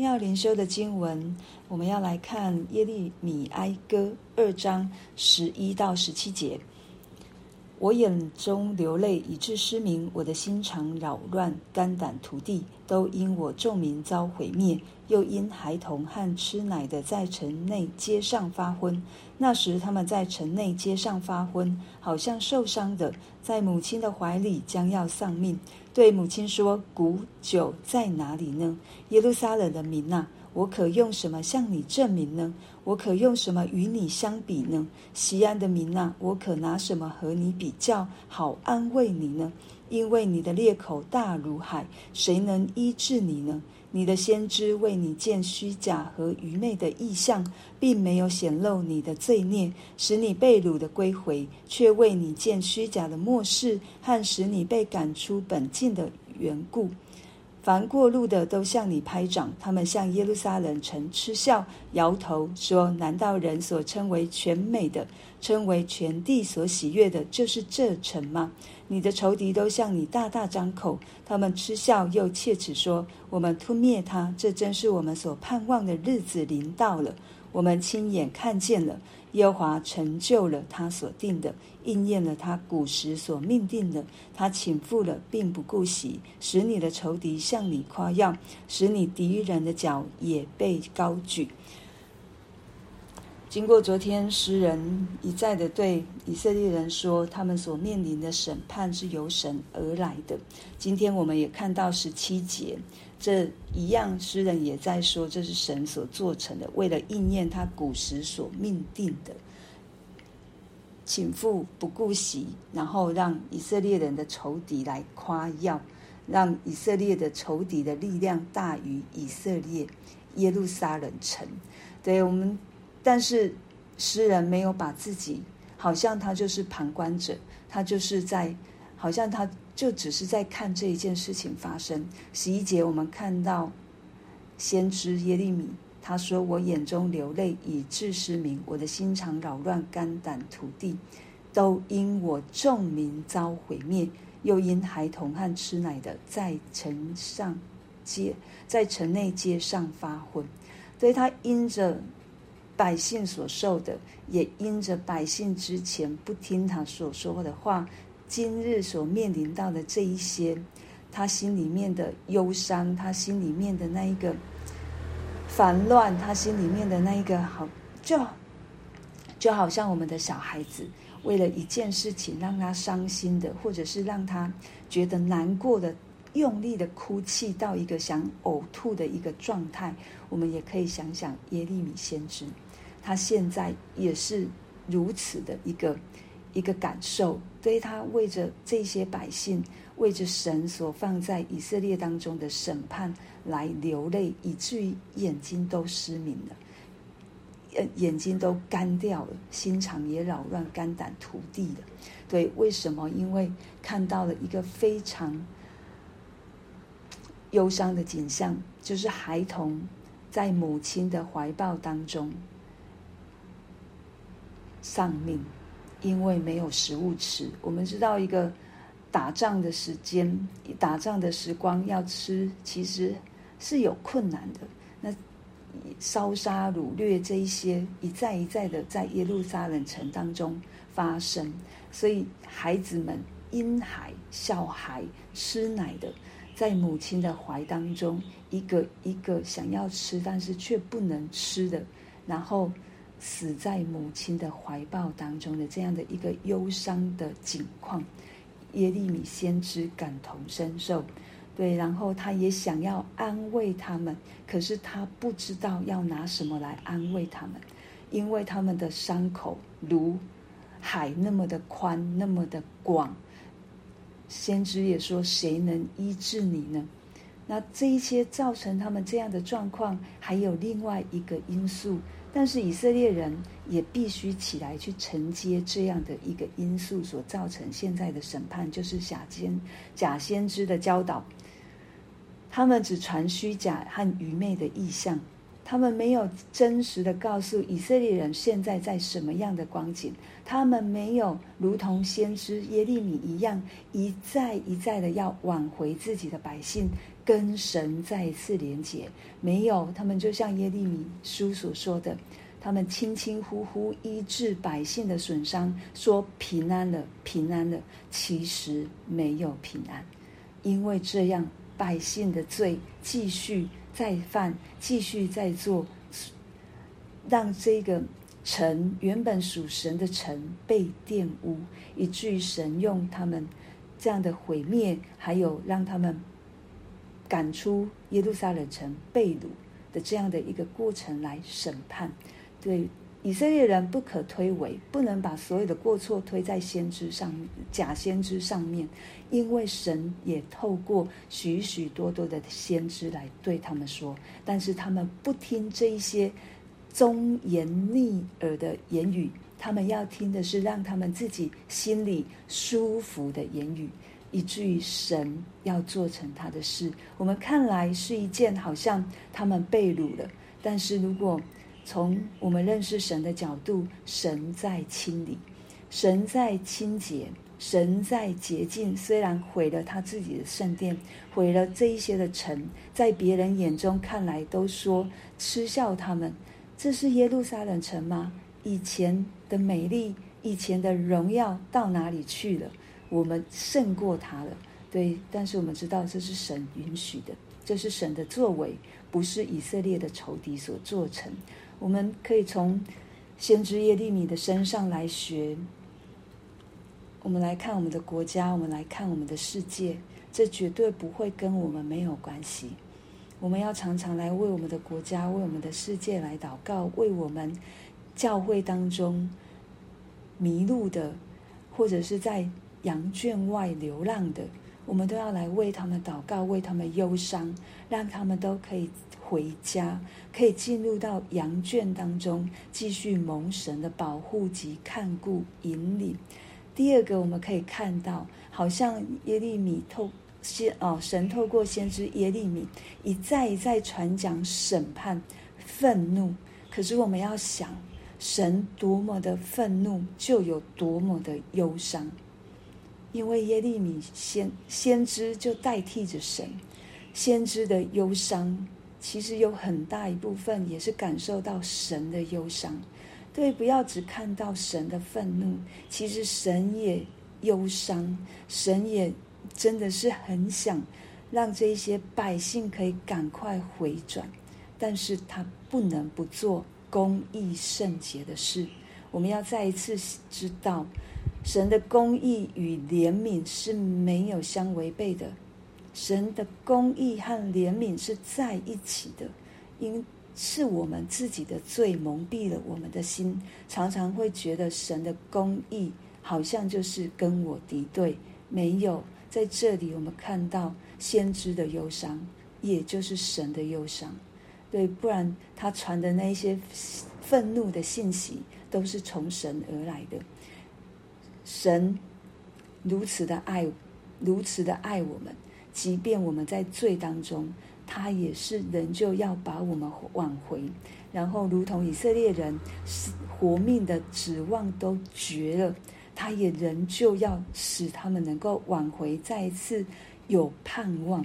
要灵修的经文，我们要来看耶利米哀歌二章十一到十七节。我眼中流泪，以致失明；我的心肠扰乱，肝胆涂地，都因我众民遭毁灭，又因孩童和吃奶的在城内街上发昏。那时他们在城内街上发昏，好像受伤的，在母亲的怀里将要丧命。对母亲说：“古酒在哪里呢？耶路撒冷的民哪！”我可用什么向你证明呢？我可用什么与你相比呢？西安的民啊，我可拿什么和你比较，好安慰你呢？因为你的裂口大如海，谁能医治你呢？你的先知为你见虚假和愚昧的异象，并没有显露你的罪孽，使你被掳的归回，却为你见虚假的末世和使你被赶出本境的缘故。凡过路的都向你拍掌，他们向耶路撒冷城嗤笑，摇头说：“难道人所称为全美的，称为全地所喜悦的，就是这城吗？”你的仇敌都向你大大张口，他们嗤笑又切齿说：“我们吞灭他，这真是我们所盼望的日子临到了。”我们亲眼看见了，耶和华成就了他所定的，应验了他古时所命定的。他倾覆了，并不顾惜，使你的仇敌向你夸耀，使你敌人的脚也被高举。经过昨天诗人一再的对以色列人说，他们所面临的审判是由神而来的。今天我们也看到十七节，这一样诗人也在说，这是神所做成的，为了应验他古时所命定的，倾覆不顾惜，然后让以色列人的仇敌来夸耀，让以色列的仇敌的力量大于以色列耶路撒冷城。对我们。但是诗人没有把自己，好像他就是旁观者，他就是在，好像他就只是在看这一件事情发生。十一节我们看到先知耶利米，他说：“我眼中流泪，以致失明；我的心肠扰乱，肝胆涂地，都因我众民遭毁灭，又因孩童和吃奶的在城上街，在城内街上发昏。”所以他因着。百姓所受的，也因着百姓之前不听他所说的话，今日所面临到的这一些，他心里面的忧伤，他心里面的那一个烦乱，他心里面的那一个好，就就好像我们的小孩子，为了一件事情让他伤心的，或者是让他觉得难过的。用力的哭泣到一个想呕吐的一个状态，我们也可以想想耶利米先知，他现在也是如此的一个一个感受，所以他为着这些百姓，为着神所放在以色列当中的审判来流泪，以至于眼睛都失明了，眼睛都干掉了，心肠也扰乱，肝胆涂地了。对，为什么？因为看到了一个非常。忧伤的景象，就是孩童在母亲的怀抱当中丧命，因为没有食物吃。我们知道，一个打仗的时间、打仗的时光要吃，其实是有困难的。那烧杀掳掠这一些，一再一再的在耶路撒冷城当中发生，所以孩子们婴孩、小孩吃奶的。在母亲的怀当中，一个一个想要吃，但是却不能吃的，然后死在母亲的怀抱当中的这样的一个忧伤的景况，耶利米先知感同身受，对，然后他也想要安慰他们，可是他不知道要拿什么来安慰他们，因为他们的伤口如海那么的宽，那么的广。先知也说：“谁能医治你呢？”那这一些造成他们这样的状况，还有另外一个因素，但是以色列人也必须起来去承接这样的一个因素所造成现在的审判，就是假先假先知的教导，他们只传虚假和愚昧的意象。他们没有真实的告诉以色列人现在在什么样的光景，他们没有如同先知耶利米一样，一再一再的要挽回自己的百姓，跟神再一次连结。没有，他们就像耶利米书所说的，他们轻轻忽忽医治百姓的损伤，说平安了，平安了，其实没有平安，因为这样百姓的罪继续再犯，继续再做，让这个。城原本属神的城被玷污，以至于神用他们这样的毁灭，还有让他们赶出耶路撒冷城、被掳的这样的一个过程来审判。对以色列人不可推诿，不能把所有的过错推在先知上、假先知上面，因为神也透过许许多多的先知来对他们说，但是他们不听这一些。忠言逆耳的言语，他们要听的是让他们自己心里舒服的言语，以至于神要做成他的事。我们看来是一件好像他们被掳了，但是如果从我们认识神的角度，神在清理，神在清洁，神在洁净。虽然毁了他自己的圣殿，毁了这一些的城，在别人眼中看来都说嗤笑他们。这是耶路撒冷城吗？以前的美丽，以前的荣耀到哪里去了？我们胜过他了，对。但是我们知道这是神允许的，这是神的作为，不是以色列的仇敌所做成。我们可以从先知耶利米的身上来学。我们来看我们的国家，我们来看我们的世界，这绝对不会跟我们没有关系。我们要常常来为我们的国家、为我们的世界来祷告，为我们教会当中迷路的，或者是在羊圈外流浪的，我们都要来为他们祷告，为他们忧伤，让他们都可以回家，可以进入到羊圈当中，继续蒙神的保护及看顾引领。第二个，我们可以看到，好像耶利米透。先哦，神透过先知耶利米一再一再传讲审判、愤怒。可是我们要想，神多么的愤怒，就有多么的忧伤。因为耶利米先先知就代替着神，先知的忧伤其实有很大一部分也是感受到神的忧伤。对，不要只看到神的愤怒，其实神也忧伤，神也。真的是很想让这些百姓可以赶快回转，但是他不能不做公义圣洁的事。我们要再一次知道，神的公义与怜悯是没有相违背的，神的公义和怜悯是在一起的。因是我们自己的罪蒙蔽了我们的心，常常会觉得神的公义好像就是跟我敌对，没有。在这里，我们看到先知的忧伤，也就是神的忧伤。对，不然他传的那些愤怒的信息，都是从神而来的。神如此的爱，如此的爱我们，即便我们在罪当中，他也是仍旧要把我们挽回。然后，如同以色列人活命的指望都绝了。他也仍旧要使他们能够挽回，再一次有盼望。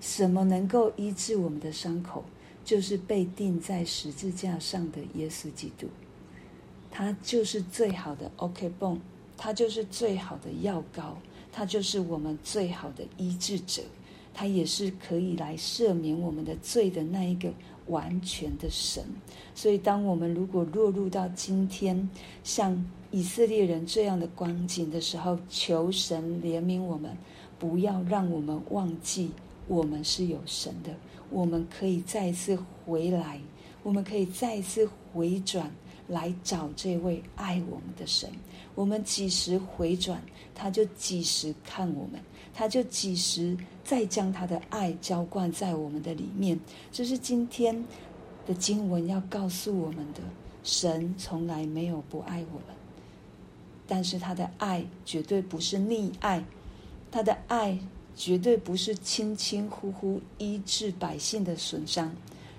什么能够医治我们的伤口？就是被钉在十字架上的耶稣基督。他就是最好的 OK 绷，他就是最好的药膏，他就是我们最好的医治者。他也是可以来赦免我们的罪的那一个完全的神。所以，当我们如果落入到今天，像以色列人这样的光景的时候，求神怜悯我们，不要让我们忘记我们是有神的。我们可以再一次回来，我们可以再一次回转来找这位爱我们的神。我们几时回转，他就几时看我们，他就几时再将他的爱浇灌在我们的里面。这是今天的经文要告诉我们的：神从来没有不爱我们。但是他的爱绝对不是溺爱，他的爱绝对不是轻轻忽忽医治百姓的损伤，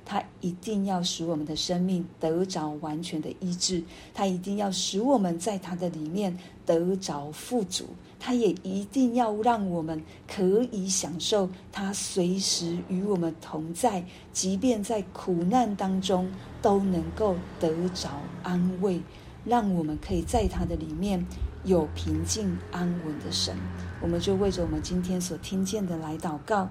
他一定要使我们的生命得着完全的医治，他一定要使我们在他的里面得着富足，他也一定要让我们可以享受他随时与我们同在，即便在苦难当中都能够得着安慰，让我们可以在他的里面有平静安稳的神。我们就为着我们今天所听见的来祷告，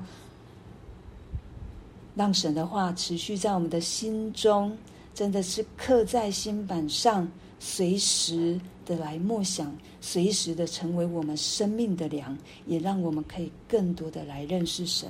让神的话持续在我们的心中，真的是刻在心板上。随时的来默想，随时的成为我们生命的粮，也让我们可以更多的来认识神。